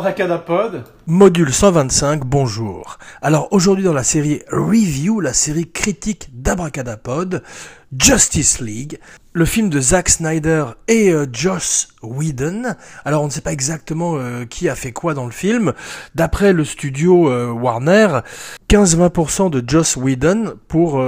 Abracadapod. Module 125, bonjour. Alors aujourd'hui dans la série Review, la série critique d'Abracadapod, Justice League, le film de Zack Snyder et euh, Joss Whedon. Alors on ne sait pas exactement euh, qui a fait quoi dans le film. D'après le studio euh, Warner, 15-20% de Joss Whedon pour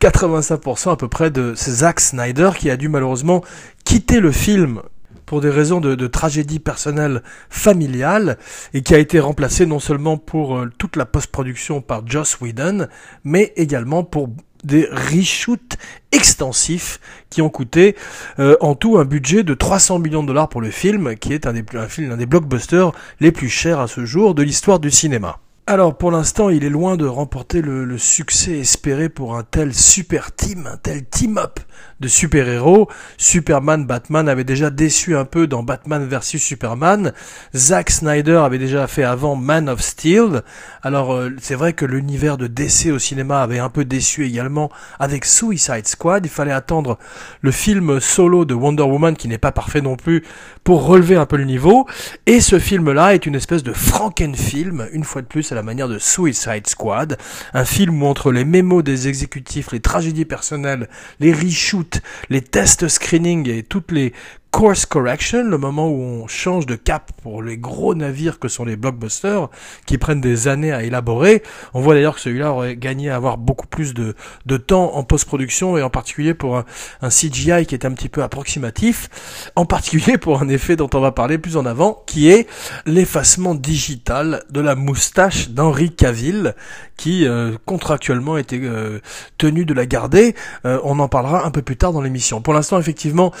85% à peu près de Zack Snyder qui a dû malheureusement quitter le film pour des raisons de, tragédie personnelle familiale et qui a été remplacé non seulement pour euh, toute la post-production par Joss Whedon, mais également pour des reshoots extensifs qui ont coûté euh, en tout un budget de 300 millions de dollars pour le film, qui est un des, un, un des blockbusters les plus chers à ce jour de l'histoire du cinéma. Alors pour l'instant, il est loin de remporter le, succès espéré pour un tel super team, un tel team-up de super-héros. Superman, Batman avait déjà déçu un peu dans Batman vs Superman. Zack Snyder avait déjà fait avant Man of Steel. Alors euh, c'est vrai que l'univers de DC au cinéma avait un peu déçu également avec Suicide Squad. Il fallait attendre le film solo de Wonder Woman qui n'est pas parfait non plus pour relever un peu le niveau. Et ce film-là est une espèce de Frankenfilm, une fois de plus la manière de Suicide Squad. Un film où entre les mémos des exécutifs, les tragédies personnelles, les reshoots, les tests screening et toutes les course correction, le moment où on change de cap pour les gros navires que sont les blockbusters, qui prennent des années à élaborer. On voit d'ailleurs que celui-là aurait gagné à avoir beaucoup plus de, de temps en post-production et en particulier pour un, CGI qui est un petit peu approximatif, en particulier pour un effet dont on va parler plus en avant, qui est l'effacement digital de la moustache d'Henri Cavill, qui euh, contractuellement était euh, tenu de la garder. Euh, on en parlera un peu plus tard dans l'émission. Pour l'instant, effectivement,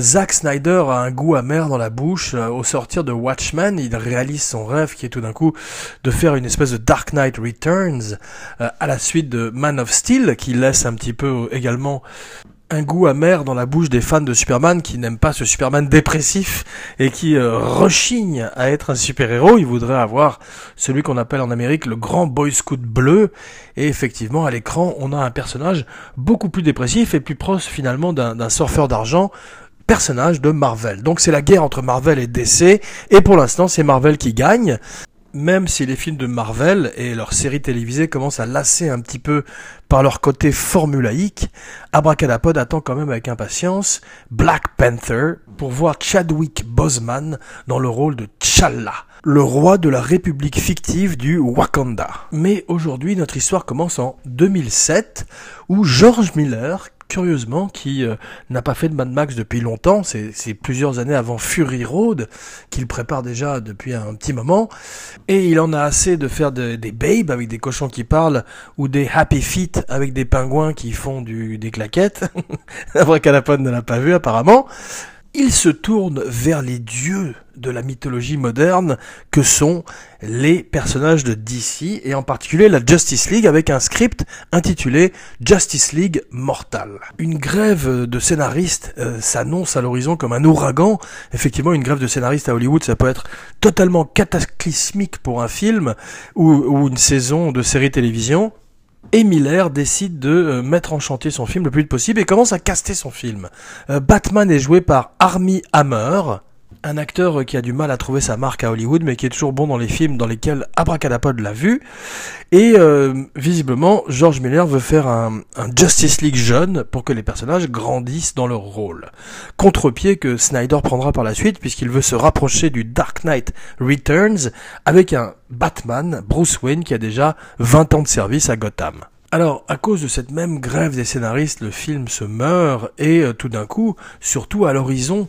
Zack Snyder a un goût amer dans la bouche. au sortir de Watchmen, il réalise son rêve qui est tout d'un coup de faire une espèce de Dark Knight Returns à la suite de Man of Steel, qui laisse un petit peu également un goût amer dans la bouche des fans de Superman qui n'aiment pas ce Superman dépressif et qui euh, rechignent à être un super-héros. Ils voudraient avoir celui qu'on appelle en Amérique le grand Boy Scout bleu. Et effectivement, à l'écran, on a un personnage beaucoup plus dépressif et plus proche finalement d'un surfeur d'argent personnage de Marvel. Donc c'est la guerre entre Marvel et DC, et pour l'instant c'est Marvel qui gagne même si les films de Marvel et leurs séries télévisées commencent à lasser un petit peu par leur côté formulaïque, Abracadapod attend quand même avec impatience Black Panther pour voir Chadwick Boseman dans le rôle de T'Challa, le roi de la République fictive du Wakanda. Mais aujourd'hui, notre histoire commence en 2007 où George Miller, curieusement, qui euh, n'a pas fait de Mad Max depuis longtemps, c'est plusieurs années avant Fury Road, qu'il prépare déjà depuis un petit moment, et il en a assez de faire des babes avec des cochons qui parlent, ou des happy feet avec des pingouins qui font du, des claquettes. Abracadapod ne l'a pas vu apparemment il se tourne vers les dieux de la mythologie moderne que sont les personnages de DC et en particulier la Justice League avec un script intitulé Justice League Mortal. Une grève de scénaristes euh, s'annonce à l'horizon comme un ouragan. Effectivement, une grève de scénaristes à Hollywood, ça peut être totalement cataclysmique pour un film ou, ou une saison de série télévision et Miller décide de euh, mettre en chantier son film le plus vite possible et commence à caster son film. Euh, Batman est joué par Armie Hammer, un acteur qui a du mal à trouver sa marque à Hollywood, mais qui est toujours bon dans les films dans lesquels Abracadapod l'a vu. Et euh, visiblement, George Miller veut faire un, Justice League jeune pour que les personnages grandissent dans leur rôle. Contre-pied que Snyder prendra par la suite, puisqu'il veut se rapprocher du Dark Knight Returns avec un Batman, Bruce Wayne, qui a déjà 20 ans de service à Gotham. Alors, à cause de cette même grève des scénaristes, le film se meurt et euh, tout d'un coup, surtout à l'horizon,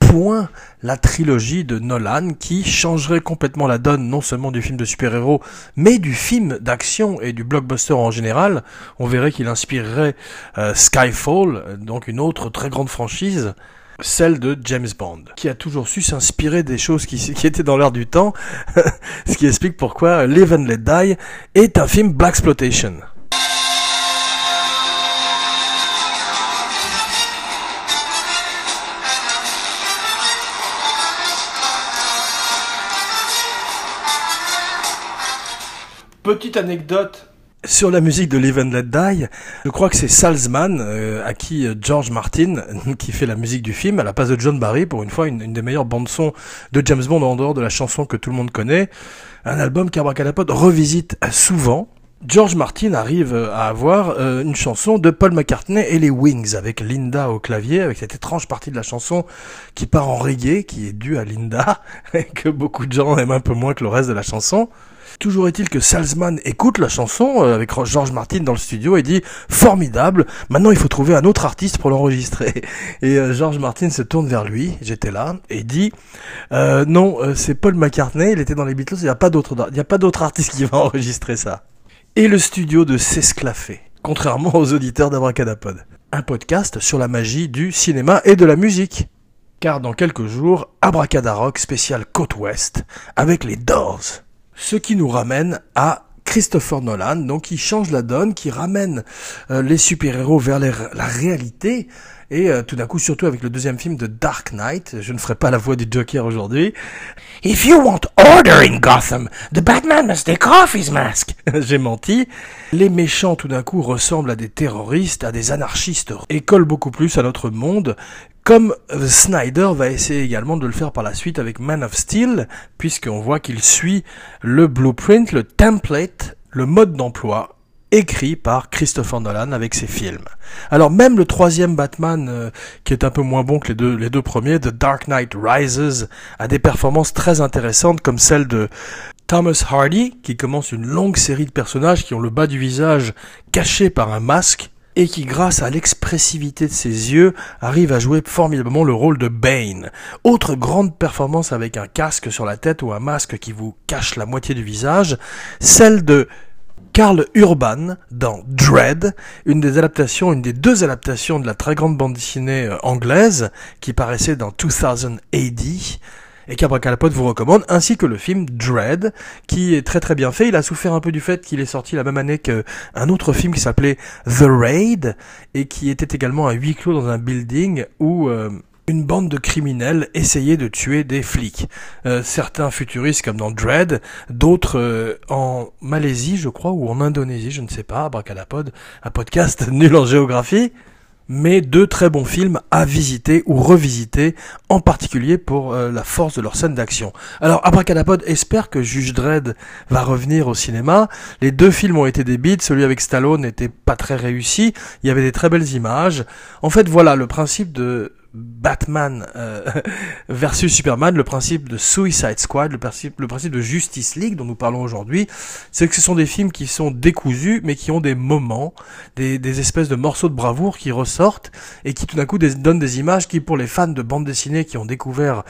point la trilogie de Nolan qui changerait complètement la donne non seulement du film de super-héros, mais du film d'action et du blockbuster en général. On verrait qu'il inspirerait euh, Skyfall, donc une autre très grande franchise celle de James Bond, qui a toujours su s'inspirer des choses qui, étaient dans l'air du temps, ce qui explique pourquoi Live and Let Die est un film Black Exploitation. Petite anecdote Sur la musique de Live and Let Die, je crois que c'est Salzman, euh, à qui euh, George Martin, qui fait la musique du film, à la place de John Barry, pour une fois une, des meilleures bandes son de James Bond en dehors de la chanson que tout le monde connaît. Un album qu'Abracadapod revisite souvent. George Martin arrive à avoir euh, une chanson de Paul McCartney et les Wings avec Linda au clavier, avec cette étrange partie de la chanson qui part en reggae, qui est due à Linda, et que beaucoup de gens aiment un peu moins que le reste de la chanson. Toujours est-il que Salzman écoute la chanson euh, avec George Martin dans le studio et dit formidable. Maintenant, il faut trouver un autre artiste pour l'enregistrer. Et euh, George Martin se tourne vers lui, j'étais là, et dit non, c'est Paul McCartney. Il était dans les Beatles. Il n'y a pas d'autre, il n'y a pas artiste qui va enregistrer ça et le studio de s'esclaffer, contrairement aux auditeurs d'Abracadapod. Un podcast sur la magie du cinéma et de la musique. Car dans quelques jours, Abracadarock spécial Côte Ouest avec les Doors. Ce qui nous ramène à Christopher Nolan, donc qui change la donne, qui ramène euh, les super-héros vers la réalité, et euh, tout d'un coup, surtout avec le deuxième film de Dark Knight, je ne ferai pas la voix du Joker aujourd'hui. If you want order in Gotham, the Batman must take off his mask. J'ai menti. Les méchants tout d'un coup ressemblent à des terroristes, à des anarchistes et collent beaucoup plus à notre monde comme Snyder va essayer également de le faire par la suite avec Man of Steel, puisqu'on voit qu'il suit le blueprint, le template, le mode d'emploi écrit par Christopher Nolan avec ses films. Alors même le troisième Batman, euh, qui est un peu moins bon que les deux, les deux premiers, The Dark Knight Rises, a des performances très intéressantes comme celle de Thomas Hardy, qui commence une longue série de personnages qui ont le bas du visage caché par un masque, et qui, grâce à l'expressivité de ses yeux, arrive à jouer formidablement le rôle de Bane. Autre grande performance avec un casque sur la tête ou un masque qui vous cache la moitié du visage, celle de Karl Urban dans Dread, une des adaptations, une des deux adaptations de la très grande bande dessinée euh, anglaise qui paraissait dans 2000 AD et qu'Abracalapod vous recommande, ainsi que le film Dread, qui est très très bien fait. Il a souffert un peu du fait qu'il est sorti la même année qu'un autre film qui s'appelait The Raid, et qui était également à huis clos dans un building où euh, une bande de criminels essayait de tuer des flics. Euh, certains futuristes comme dans Dread, d'autres euh, en Malaisie, je crois, ou en Indonésie, je ne sais pas, Abracadapod, un podcast nul en géographie mais deux très bons films à visiter ou revisiter, en particulier pour euh, la force de leur scène d'action. Alors, Abracadapod espère que Juge Dredd va revenir au cinéma. Les deux films ont été des celui avec Stallone n'était pas très réussi, il y avait des très belles images. En fait, voilà, le principe de Batman euh, versus Superman, le principe de Suicide Squad, le principe, le principe de Justice League dont nous parlons aujourd'hui, c'est que ce sont des films qui sont décousus, mais qui ont des moments, des, des espèces de morceaux de bravoure qui ressortent et qui tout d'un coup donnent des images qui, pour les fans de bande dessinée qui ont découvert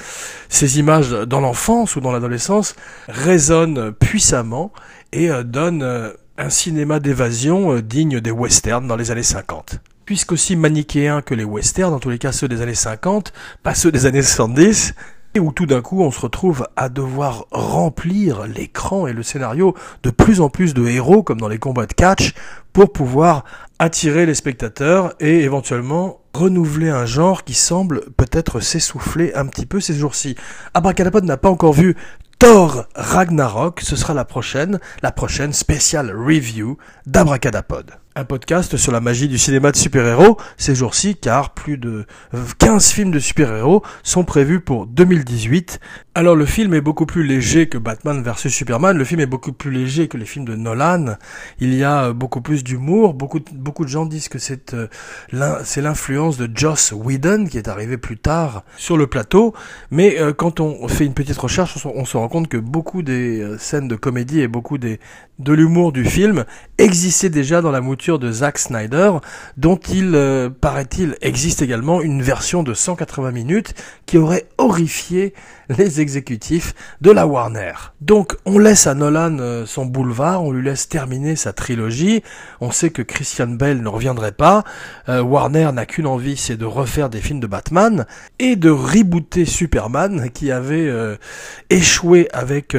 ces images dans l'enfance ou dans l'adolescence, résonnent puissamment et euh, donnent euh, un cinéma d'évasion digne des westerns dans les années 50 puisqu'aussi manichéens que les westerns, dans tous les cas ceux des années 50, pas ceux des années 70, et où tout d'un coup on se retrouve à devoir remplir l'écran et le scénario de plus en plus de héros, comme dans les combats de catch, pour pouvoir attirer les spectateurs et éventuellement renouveler un genre qui semble peut-être s'essouffler un petit peu ces jours-ci. Abracadapod n'a pas encore vu Thor Ragnarok, ce sera la prochaine, la prochaine spéciale review d'Abracadapod un podcast sur la magie du cinéma de super-héros ces jours-ci, car plus de 15 films de super-héros sont prévus pour 2018. Alors le film est beaucoup plus léger que Batman vs Superman, le film est beaucoup plus léger que les films de Nolan, il y a beaucoup plus d'humour, beaucoup, beaucoup de gens disent que c'est euh, c'est l'influence de Joss Whedon qui est arrivé plus tard sur le plateau, mais euh, quand on fait une petite recherche, on, se rend compte que beaucoup des euh, scènes de comédie et beaucoup des, de l'humour du film existaient déjà dans la mouture de Zack Snyder, dont il, euh, paraît-il, existe également une version de 180 minutes qui aurait horrifié les exécutifs de la Warner. Donc on laisse à Nolan euh, son boulevard, on lui laisse terminer sa trilogie, on sait que Christian Bale ne reviendrait pas, euh, Warner n'a qu'une envie, c'est de refaire des films de Batman et de rebooter Superman qui avait échoué avec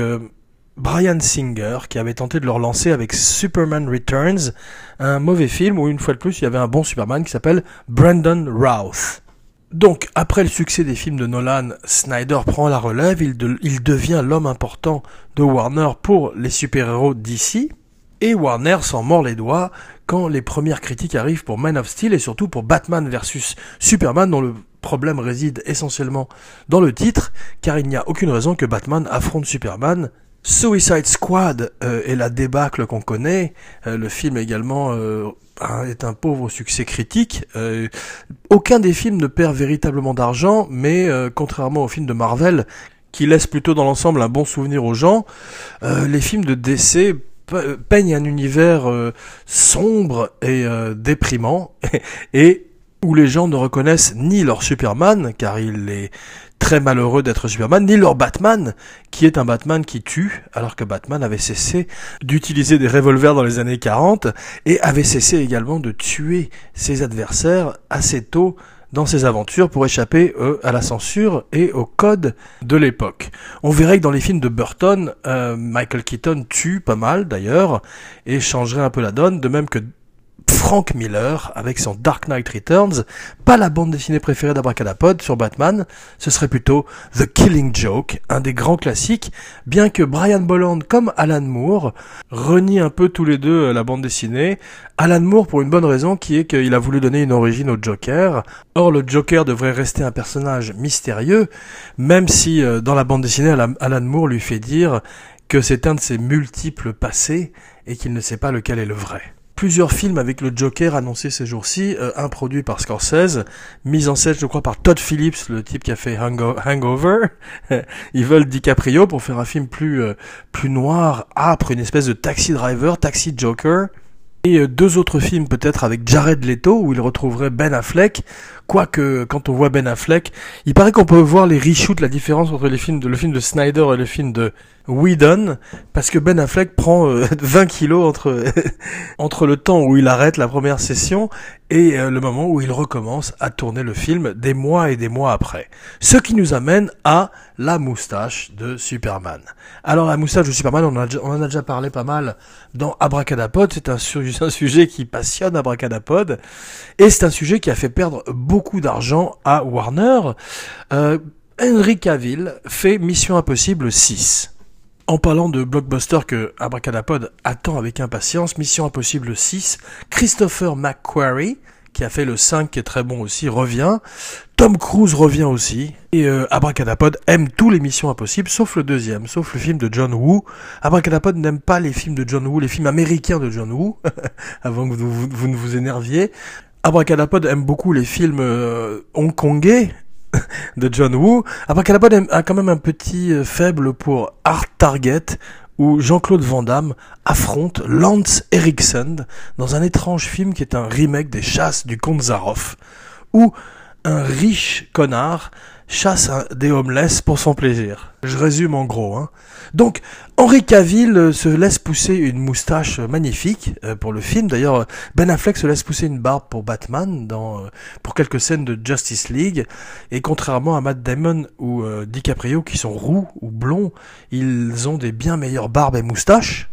Brian Singer qui avait tenté de le relancer avec Superman Returns, un mauvais film où une fois de plus il y avait un bon Superman qui s'appelle Brandon Routh. Donc, après le succès des films de Nolan, Snyder prend la relève, il, devient l'homme important de Warner pour les super-héros d'ici. Et Warner s'en mord les doigts quand les premières critiques arrivent pour Man of Steel et surtout pour Batman versus Superman dont le problème réside essentiellement dans le titre, car il n'y a aucune raison que Batman affronte Superman. Suicide Squad euh, est la débâcle qu'on connaît. Euh, le film également euh, est un pauvre succès critique. aucun des films ne perd véritablement d'argent, mais contrairement aux films de Marvel, qui laissent plutôt dans l'ensemble un bon souvenir aux gens, les films de DC peignent un univers sombre et déprimant et où les gens ne reconnaissent ni leur Superman, car il est très malheureux d'être Superman, ni leur Batman, qui est un Batman qui tue, alors que Batman avait cessé d'utiliser des revolvers dans les années 40, et avait cessé également de tuer ses adversaires assez tôt dans ses aventures pour échapper à la censure et au code de l'époque. On verrait que dans les films de Burton, euh, Michael Keaton tue pas mal d'ailleurs, et changerait un peu la donne, de même que Frank Miller avec son Dark Knight Returns, pas la bande dessinée préférée d'Abracadapod sur Batman, ce serait plutôt The Killing Joke, un des grands classiques, bien que Brian Bolland comme Alan Moore renient un peu tous les deux euh, la bande dessinée. Alan Moore pour une bonne raison qui est qu'il a voulu donner une origine au Joker. Or le Joker devrait rester un personnage mystérieux, même si euh, dans la bande dessinée Alan Moore lui fait dire que c'est un de ses multiples passés et qu'il ne sait pas lequel est le vrai plusieurs films avec le Joker annoncés ces jours-ci, euh, un produit par Scorsese, mise en scène je crois par Todd Phillips, le type qui a fait Hangover. Ils veulent DiCaprio pour faire un film plus euh, plus noir, âpre, une espèce de taxi driver, taxi Joker. Et euh, deux autres films peut-être avec Jared Leto où il retrouverait Ben Affleck. Quoique quand on voit Ben Affleck, il paraît qu'on peut voir les reshoots, la différence entre les films le film de Snyder et le film de Whedon, parce que Ben Affleck prend 20 euh, kilos entre entre le temps où il arrête la première session et euh, le moment où il recommence à tourner le film des mois et des mois après. Ce qui nous amène à la moustache de Superman. Alors la moustache de Superman, on, en a déjà parlé pas mal dans Abracadapod, c'est un, un, sujet qui passionne Abracadapod, et c'est un sujet qui a fait perdre beaucoup d'argent à Warner. Euh, Henry Cavill fait Mission Impossible 6. En parlant de blockbuster que Abracadapod attend avec impatience, Mission Impossible 6, Christopher McQuarrie, qui a fait le 5 qui est très bon aussi, revient. Tom Cruise revient aussi. Et euh, Abracadapod aime tous les Missions Impossibles, sauf le deuxième, sauf le film de John Woo. Abracadapod n'aime pas les films de John Woo, les films américains de John Woo, avant que vous, ne vous énerviez. Abracadapod aime beaucoup les films euh, hongkongais, de John Woo. Qu'elle a quand même un petit euh, faible pour Art Target, où Jean-Claude Van Damme affronte Lance Erickson dans un étrange film qui est un remake des chasses du comte Zaroff, où un riche connard chasse des homeless pour son plaisir. Je résume en gros. Hein. Donc, Henri Cavill euh, se laisse pousser une moustache magnifique euh, pour le film. D'ailleurs, Ben Affleck se laisse pousser une barbe pour Batman dans, euh, pour quelques scènes de Justice League. Et contrairement à Matt Damon ou DiCaprio qui sont roux ou blonds, ils ont des bien meilleures barbes et moustaches.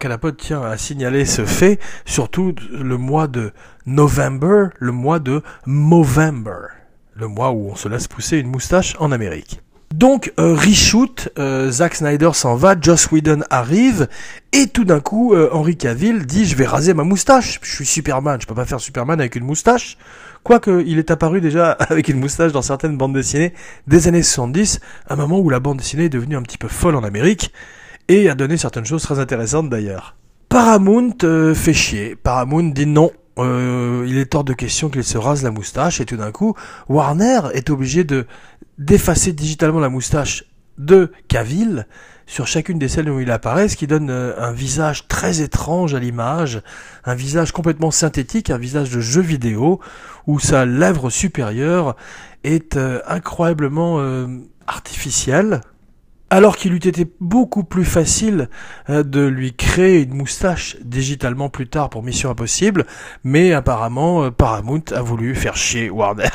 Calapote tient à signaler ce fait, surtout le mois de November, le mois de Movember le mois où on se laisse pousser une moustache en Amérique. Donc, euh, reshoot, euh, Zack Snyder s'en va, Joss Whedon arrive, et tout d'un coup, euh, Henry Cavill dit je vais raser ma moustache, je suis Superman, je peux pas faire Superman avec une moustache. Quoique, il est apparu déjà avec une moustache dans certaines bandes dessinées des années 70, un moment où la bande dessinée est devenue un petit peu folle en Amérique, et a donné certaines choses très intéressantes d'ailleurs. Paramount euh, fait chier, Paramount dit non, euh, il est hors de question qu'il se rase la moustache et tout d'un coup, Warner est obligé de d'effacer digitalement la moustache de Cavill sur chacune des scènes où il apparaît, ce qui donne euh, un visage très étrange à l'image, un visage complètement synthétique, un visage de jeu vidéo, où sa lèvre supérieure est euh, incroyablement artificielle, alors qu'il eût été beaucoup plus facile euh, de lui créer une moustache digitalement plus tard pour Mission Impossible, mais apparemment euh, Paramount a voulu faire chier Warner.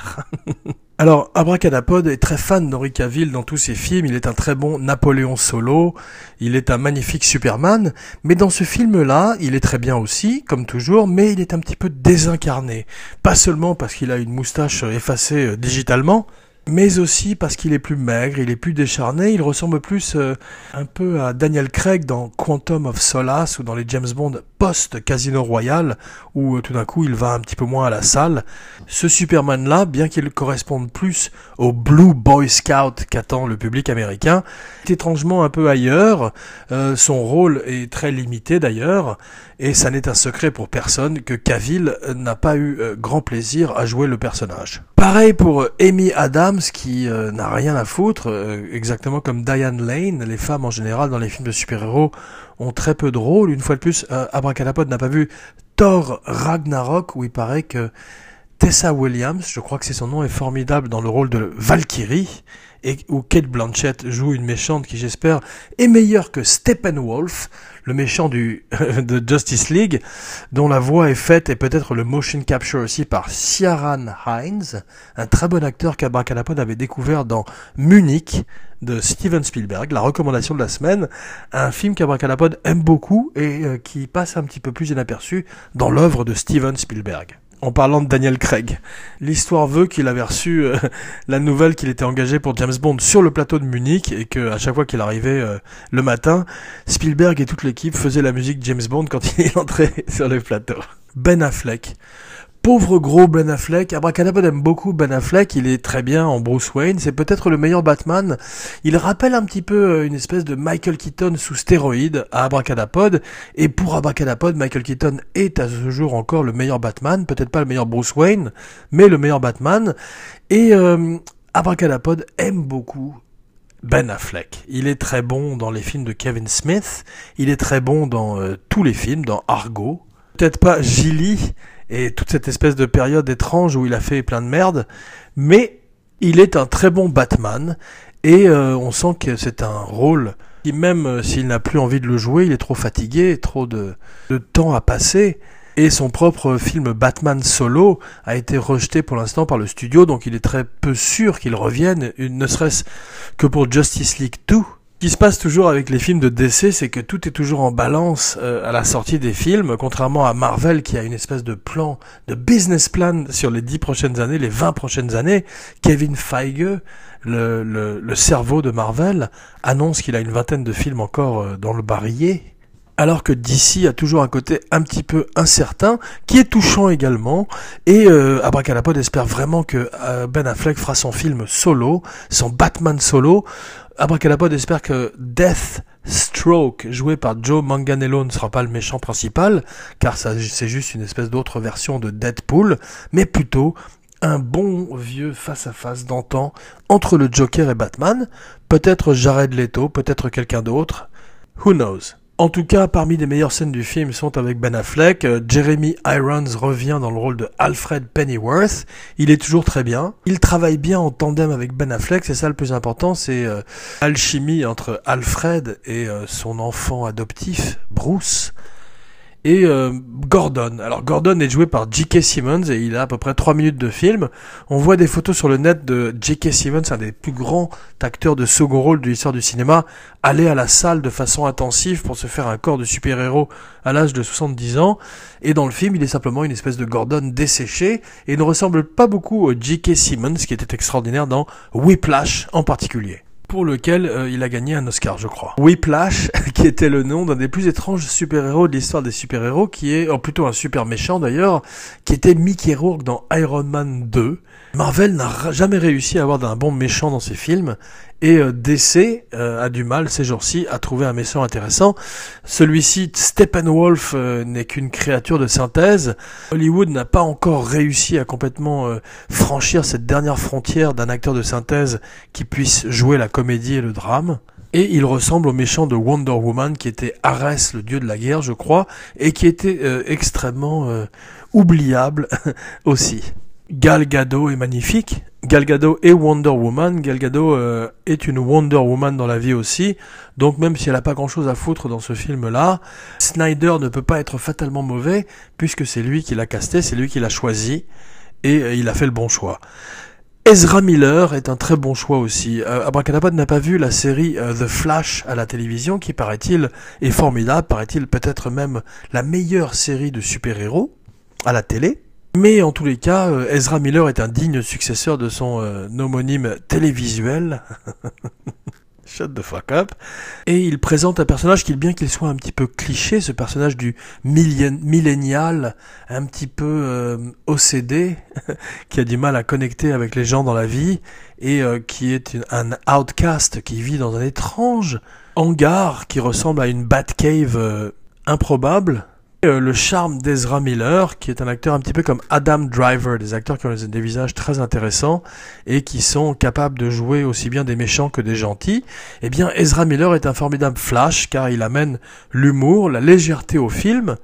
Alors, Abracadapod est très fan d'Henri Cavill dans tous ses films, il est un très bon Napoléon Solo, il est un magnifique Superman, mais dans ce film-là, il est très bien aussi, comme toujours, mais il est un petit peu désincarné. Pas seulement parce qu'il a une moustache effacée euh, digitalement, mais aussi parce qu'il est plus maigre, il est plus décharné, il ressemble plus euh, un peu à Daniel Craig dans Quantum of Solace ou dans les James Bond post-Casino Royale, où euh, tout d'un coup il va un petit peu moins à la salle. Ce Superman-là, bien qu'il corresponde plus au Blue Boy Scout qu'attend le public américain, est étrangement un peu ailleurs, euh, son rôle est très limité d'ailleurs, et ça n'est un secret pour personne que Cavill n'a pas eu grand plaisir à jouer le personnage. Pareil pour Amy Adams qui n'a rien à foutre, exactement comme Diane Lane, les femmes en général dans les films de super-héros ont très peu de rôle. Une fois de plus, euh, Abracadapod n'a pas vu Thor Ragnarok où il paraît que Tessa Williams, je crois que c'est son nom, est formidable dans le rôle de Valkyrie et où Kate Blanchett joue une méchante qui j'espère est meilleure que Steppenwolf, le méchant du de Justice League, dont la voix est faite et peut-être le motion capture aussi par Ciaran Hines, un très bon acteur qu'Abracadapod avait découvert dans Munich de Steven Spielberg, la recommandation de la semaine, un film qu'Abracadapod aime beaucoup et euh, qui passe un petit peu plus inaperçu dans l'œuvre de Steven Spielberg en parlant de Daniel Craig. L'histoire veut qu'il avait reçu euh, la nouvelle qu'il était engagé pour James Bond sur le plateau de Munich et que à chaque fois qu'il arrivait euh, le matin, Spielberg et toute l'équipe faisaient la musique James Bond quand il entrait sur le plateau. Ben Affleck pauvre gros Ben Affleck. Abracadabra aime beaucoup Ben Affleck, il est très bien en Bruce Wayne, c'est peut-être le meilleur Batman. Il rappelle un petit peu euh, une espèce de Michael Keaton sous stéroïde à Abracadapod, et pour Abracadapod, Michael Keaton est à ce jour encore le meilleur Batman, peut-être pas le meilleur Bruce Wayne, mais le meilleur Batman. Et euh, Abracadapod aime beaucoup ben Affleck. Il est très bon dans les films de Kevin Smith, il est très bon dans euh, tous les films, dans Argo, peut-être pas Gilly, et toute cette espèce de période étrange où il a fait plein de merde, mais il est un très bon Batman. Et euh, on sent que c'est un rôle qui même euh, s'il n'a plus envie de le jouer, il est trop fatigué, trop de, de temps à passer. Et son propre film Batman Solo a été rejeté pour l'instant par le studio, donc il est très peu sûr qu'il revienne, ne serait-ce que pour Justice League 2, ce qui se passe toujours avec les films de DC, c'est que tout est toujours en balance euh, à la sortie des films, contrairement à Marvel qui a une espèce de plan, de business plan sur les 10 prochaines années, les 20 prochaines années. Kevin Feige, le, le, cerveau de Marvel, annonce qu'il a une vingtaine de films encore euh, dans le barillet. Alors que DC a toujours un côté un petit peu incertain, qui est touchant également, et euh, espère vraiment que euh, Ben Affleck fera son film solo, son Batman solo, Abracadapod espère que Death Stroke, joué par Joe Manganello, ne sera pas le méchant principal, car c'est juste une espèce d'autre version de Deadpool, mais plutôt un bon vieux face-à-face d'antan entre le Joker et Batman, peut-être Jared Leto, peut-être quelqu'un d'autre, who knows? En tout cas, parmi les meilleures scènes du film sont avec Ben Affleck. Euh, Jeremy Irons revient dans le rôle de Alfred Pennyworth. Il est toujours très bien. Il travaille bien en tandem avec Ben Affleck. C'est ça le plus important. C'est euh, l'alchimie entre Alfred et euh, son enfant adoptif, Bruce et euh, Gordon. Alors Gordon est joué par J.K. Simmons et il a à peu près 3 minutes de film. On voit des photos sur le net de J.K. Simmons, un des plus grands acteurs de second rôle de l'histoire du cinéma, aller à la salle de façon intensive pour se faire un corps de super-héros à l'âge de 70 ans. Et dans le film, il est simplement une espèce de Gordon desséché et ne ressemble pas beaucoup au J.K. Simmons qui était extraordinaire dans Whiplash en particulier pour lequel euh, il a gagné un Oscar, je crois. Whiplash, qui était le nom d'un des plus étranges super-héros de l'histoire des super-héros, qui est, oh, plutôt un super méchant d'ailleurs, qui était Mickey Rourke dans Iron Man 2. Marvel n'a jamais réussi à avoir d'un bon méchant dans ses films, et euh, DC euh, a du mal ces jours-ci à trouver un méchant intéressant. Celui-ci, Steppenwolf, euh, n'est qu'une créature de synthèse. Hollywood n'a pas encore réussi à complètement franchir cette dernière frontière d'un acteur de synthèse qui puisse jouer la comédie et le drame. Et il ressemble au méchant de Wonder Woman qui était Ares, le dieu de la guerre, je crois, et qui était extrêmement oubliable aussi. Gal Gadot est magnifique. Gal Gadot est Wonder Woman. Gal Gadot euh, est une Wonder Woman dans la vie aussi. Donc même si elle n'a pas grand-chose à foutre dans ce film-là, Snyder ne peut pas être fatalement mauvais puisque c'est lui qui l'a casté, c'est lui qui l'a choisi et euh, il a fait le bon choix. Ezra Miller est un très bon choix aussi. Euh, Abracadabra n'a pas vu la série euh, The Flash à la télévision qui paraît-il est formidable, paraît-il peut-être même la meilleure série de super-héros à la télé. Mais en tous les cas, euh, Ezra Miller est un digne successeur de son euh, homonyme télévisuel. Shut the fuck up. Et il présente un personnage qui, bien qu'il soit un petit peu cliché, ce personnage du millénial, un petit peu euh, OCD, qui a du mal à connecter avec les gens dans la vie, et qui est un outcast qui vit dans un étrange hangar qui ressemble à une Batcave improbable le charme d'Ezra Miller, qui est un acteur un petit peu comme Adam Driver, des acteurs qui ont des visages très intéressants et qui sont capables de jouer aussi bien des méchants que des gentils, eh bien Ezra Miller est un formidable flash car il amène l'humour, la légèreté au film,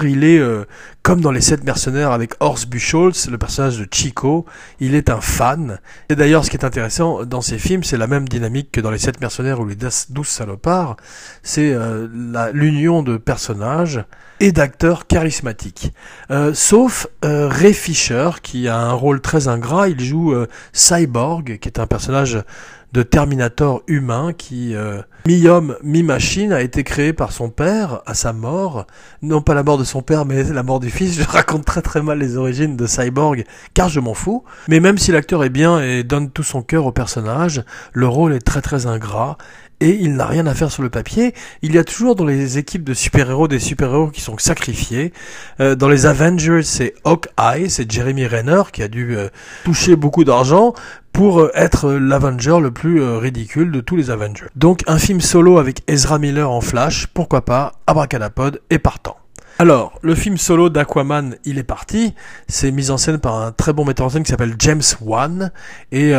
il est euh, comme dans les sept mercenaires avec Horst Buchholz, le personnage de Chico, il est un fan. Et d'ailleurs, ce qui est intéressant dans ces films, c'est la même dynamique que dans les sept mercenaires ou les douze salopards, c'est euh, l'union de personnages et d'acteurs charismatiques. Euh, sauf Ray Fisher, qui a un rôle très ingrat, il joue Cyborg, qui est un personnage de Terminator humain qui, euh, mi-homme, mi-machine, a été créé par son père à sa mort. Non pas la mort de son père, mais la mort du fils. Je raconte très très mal les origines de Cyborg, car je m'en fous. Mais même si l'acteur est bien et donne tout son cœur au personnage, le rôle est très très ingrat et il n'a rien à faire sur le papier. Il y a toujours dans les équipes de super-héros des super-héros qui sont sacrifiés. Euh, dans les Avengers, c'est Hawkeye, c'est Jeremy Renner qui a dû euh, toucher beaucoup d'argent pour euh, être l'Avenger le plus ridicule de tous les Avengers. Donc un film solo avec Ezra Miller en flash, pourquoi pas, Abracadapod est partant. Alors, le film solo d'Aquaman, il est parti. C'est mis en scène par un très bon metteur en scène qui s'appelle James Wan et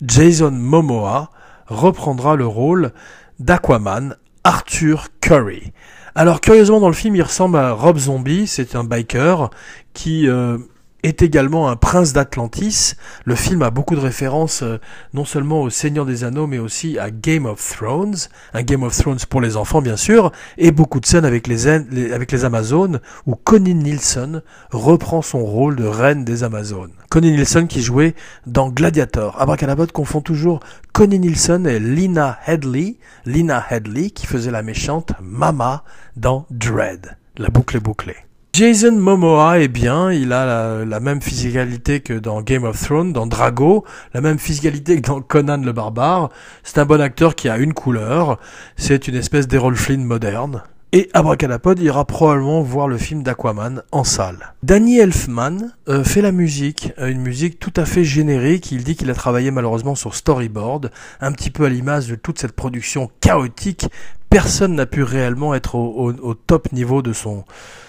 Jason Momoa reprendra le rôle d'Aquaman, Arthur Curry. Alors curieusement dans le film il ressemble à Rob Zombie, c'est un biker qui euh, est également un prince d'Atlantis. Le film a beaucoup de références euh, non seulement au Seigneur des Anneaux mais aussi à Game of Thrones, un Game of Thrones pour les enfants bien sûr, et beaucoup de scènes avec les, Amazones où Connie Nielsen reprend son rôle de reine des Amazones. Connie Nielsen qui jouait dans Gladiator. Abracadabra confond toujours Connie Nielsen et Lina Headley, Lina Headley qui faisait la méchante Mama dans Dread. La boucle est bouclée. Jason Momoa est bien, il a la, même physicalité que dans Game of Thrones, dans Drago, la même physicalité que dans Conan le Barbare. C'est un bon acteur qui a une couleur, c'est une espèce d'Errol Flynn moderne. Et Abracadapod ira probablement voir le film d'Aquaman en salle. Danny Elfman euh, fait la musique, euh, une musique tout à fait générique. Il dit qu'il a travaillé malheureusement sur storyboard, un petit peu à l'image de toute cette production chaotique. Personne n'a pu réellement être au top niveau de son,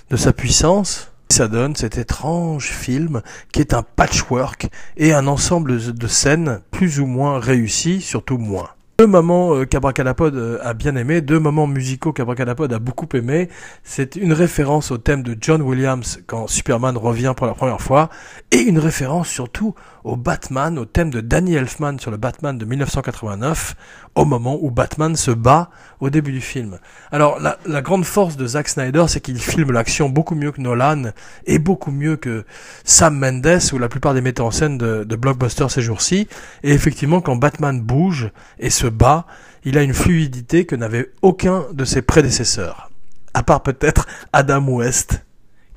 de sa puissance, ça donne cet étrange film qui est un patchwork et un ensemble de scènes plus ou moins réussies, surtout moins. Deux moments euh, qu'Abracadapod euh, a bien aimé, deux moments musicaux qu'Abracadapod a beaucoup aimé. C'est une référence au thème de John Williams quand Superman revient pour la première fois, et une référence surtout au Batman, au thème de Danny Elfman sur le Batman de 1989, au moment où Batman se bat au début du film. Alors la, la grande force de Zack Snyder, c'est qu'il filme l'action beaucoup mieux que Nolan et beaucoup mieux que Sam Mendes ou la plupart des metteurs en scène de, de blockbuster ces jours-ci. Et effectivement, quand Batman bouge et se bat, il a une fluidité que n'avait aucun de ses prédécesseurs. À part peut-être Adam West.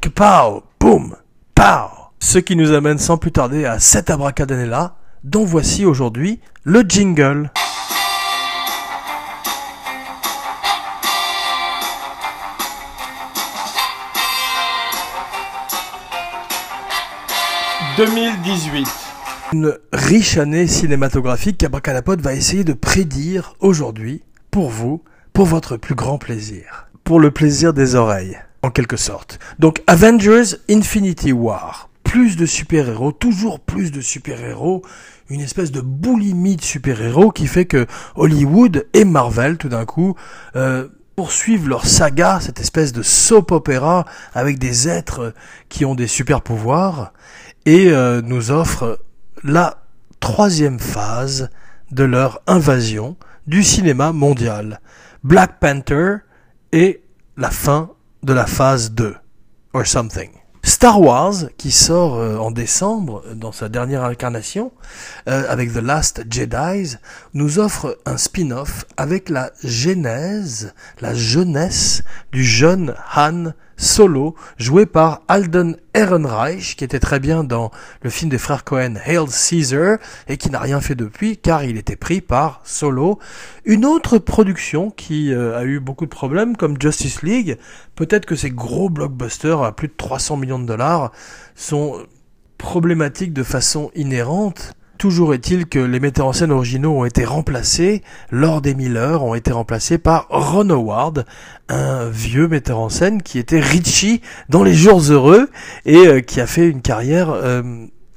Que pow, boum, pow. Ce qui nous amène sans plus tarder à cet abracadabra dont voici aujourd'hui le jingle. 2018. Une riche année cinématographique qu'Abracadapod va essayer de prédire aujourd'hui pour vous, pour votre plus grand plaisir. Pour le plaisir des oreilles, en quelque sorte. Donc Avengers Infinity War. Plus de super-héros, toujours plus de super-héros, une espèce de boulimie de super-héros qui fait que Hollywood et Marvel, tout d'un coup, euh, poursuivent leur saga, cette espèce de soap opéra avec des êtres qui ont des super pouvoirs et euh, nous offre la troisième phase de leur invasion du cinéma mondial. Black Panther et la fin de la phase 2, or something. Star Wars, qui sort euh, en décembre dans sa dernière incarnation, euh, avec The Last Jedi, nous offre un spin-off avec la genèse, la jeunesse du jeune Han Solo, joué par Alden Ehrenreich, qui était très bien dans le film des frères Cohen Hail Caesar, et qui n'a rien fait depuis, car il était pris par Solo. Une autre production qui euh, a eu beaucoup de problèmes, comme Justice League, peut-être que ces gros blockbusters à plus de 300 millions de dollars sont problématiques de façon inhérente, Toujours est-il que les metteurs en scène originaux ont été remplacés, Lord et Miller ont été remplacés par Ron Howard, un vieux metteur en scène qui était Richie dans Les Jours Heureux et euh, qui a fait une carrière euh,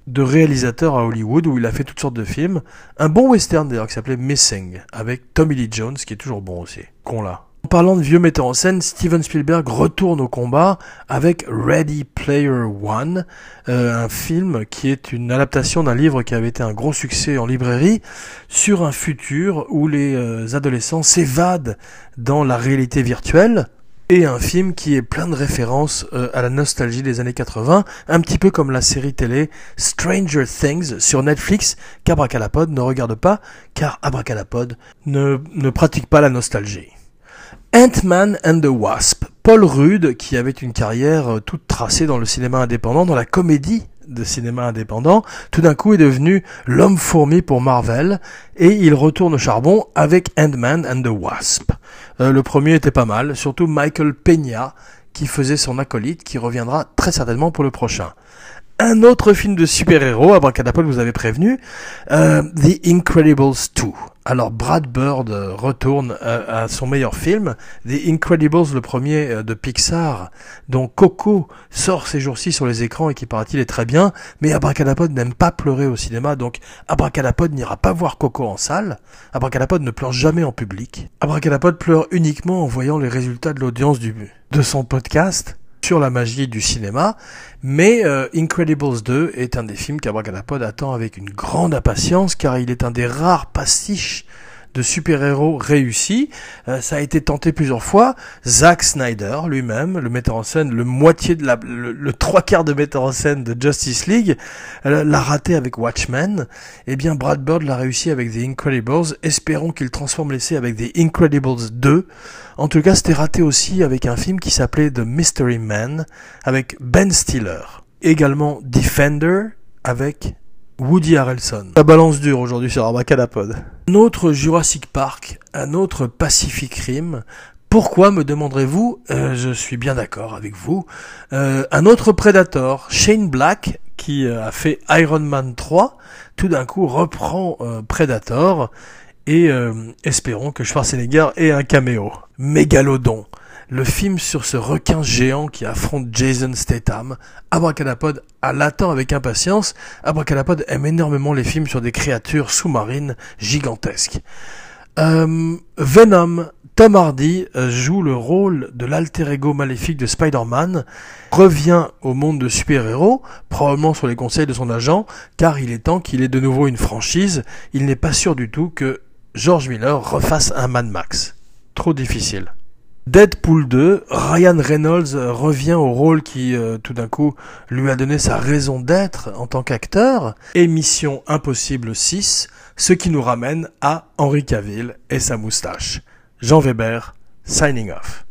de réalisateur à Hollywood où il a fait toutes sortes de films. Un bon western d'ailleurs qui s'appelait Missing avec Tommy Lee Jones qui est toujours bon aussi. Con là. En parlant de vieux metteurs en scène, Steven Spielberg retourne au combat avec Ready Player One, euh, un film qui est une adaptation d'un livre qui avait été un gros succès en librairie sur un futur où les euh, adolescents s'évadent dans la réalité virtuelle et un film qui est plein de références euh, à la nostalgie des années 80, un petit peu comme la série télé Stranger Things sur Netflix qu'Abracadapod ne regarde pas car Abracadapod ne, ne pratique pas la nostalgie. Ant-Man and the Wasp. Paul Rudd, qui avait une carrière euh, toute tracée dans le cinéma indépendant, dans la comédie de cinéma indépendant, tout d'un coup est devenu l'homme fourmi pour Marvel et il retourne au charbon avec Ant-Man and the Wasp. Euh, le premier était pas mal, surtout Michael Peña qui faisait son acolyte qui reviendra très certainement pour le prochain un autre film de super-héros, Abracadapod vous avez prévenu, euh, The Incredibles 2. Alors Brad Bird euh, retourne euh, à son meilleur film, The Incredibles, le premier de Pixar, dont Coco sort ces jours-ci sur les écrans et qui paraît-il est très bien, mais Abracadapod n'aime pas pleurer au cinéma, donc Abracadapod n'ira pas voir Coco en salle. Abracadapod ne pleure jamais en public. Abracadapod pleure uniquement en voyant les résultats de l'audience du de son podcast sur la magie du cinéma, mais euh, Incredibles 2 est un des films qu'Abracadapod attend avec une grande impatience car il est un des rares pastiches de super-héros réussis. Euh, ça a été tenté plusieurs fois. Zack Snyder lui-même, le metteur en scène, le moitié de la, le, trois quarts de metteur en scène de Justice League, euh, l'a raté avec Watchmen. Eh bien, Brad Bird l'a réussi avec The Incredibles. Espérons qu'il transforme l'essai avec The Incredibles 2. En tout cas, c'était raté aussi avec un film qui s'appelait The Mystery Man avec Ben Stiller. Également Defender avec Woody Harrelson. La balance dure aujourd'hui sur. Un autre Jurassic Park, un autre Pacific Rim. Pourquoi me demanderez-vous? Euh, Je suis bien d'accord avec vous. Euh, un autre Predator, Shane Black, qui euh, a fait Iron Man 3, tout d'un coup reprend Predator et espérons que Schwarzenegger ait un caméo. Mégalodon le film sur ce requin géant qui affronte Jason Statham. Abracadapod l'attend avec impatience. Abracadapod aime énormément les films sur des créatures sous-marines gigantesques. Euh, Venom, Tom Hardy euh, joue le rôle de l'alter ego maléfique de Spider-Man, revient au monde de super-héros, probablement sur les conseils de son agent, car il est temps qu'il ait de nouveau une franchise. Il n'est pas sûr du tout que George Miller refasse un Mad Max. Trop difficile. Deadpool 2, Ryan Reynolds revient au rôle qui euh, tout d'un coup lui a donné sa raison d'être en tant qu'acteur. Émission Impossible 6, ce qui nous ramène à Henri Cavill et sa moustache. Jean Weber, signing off.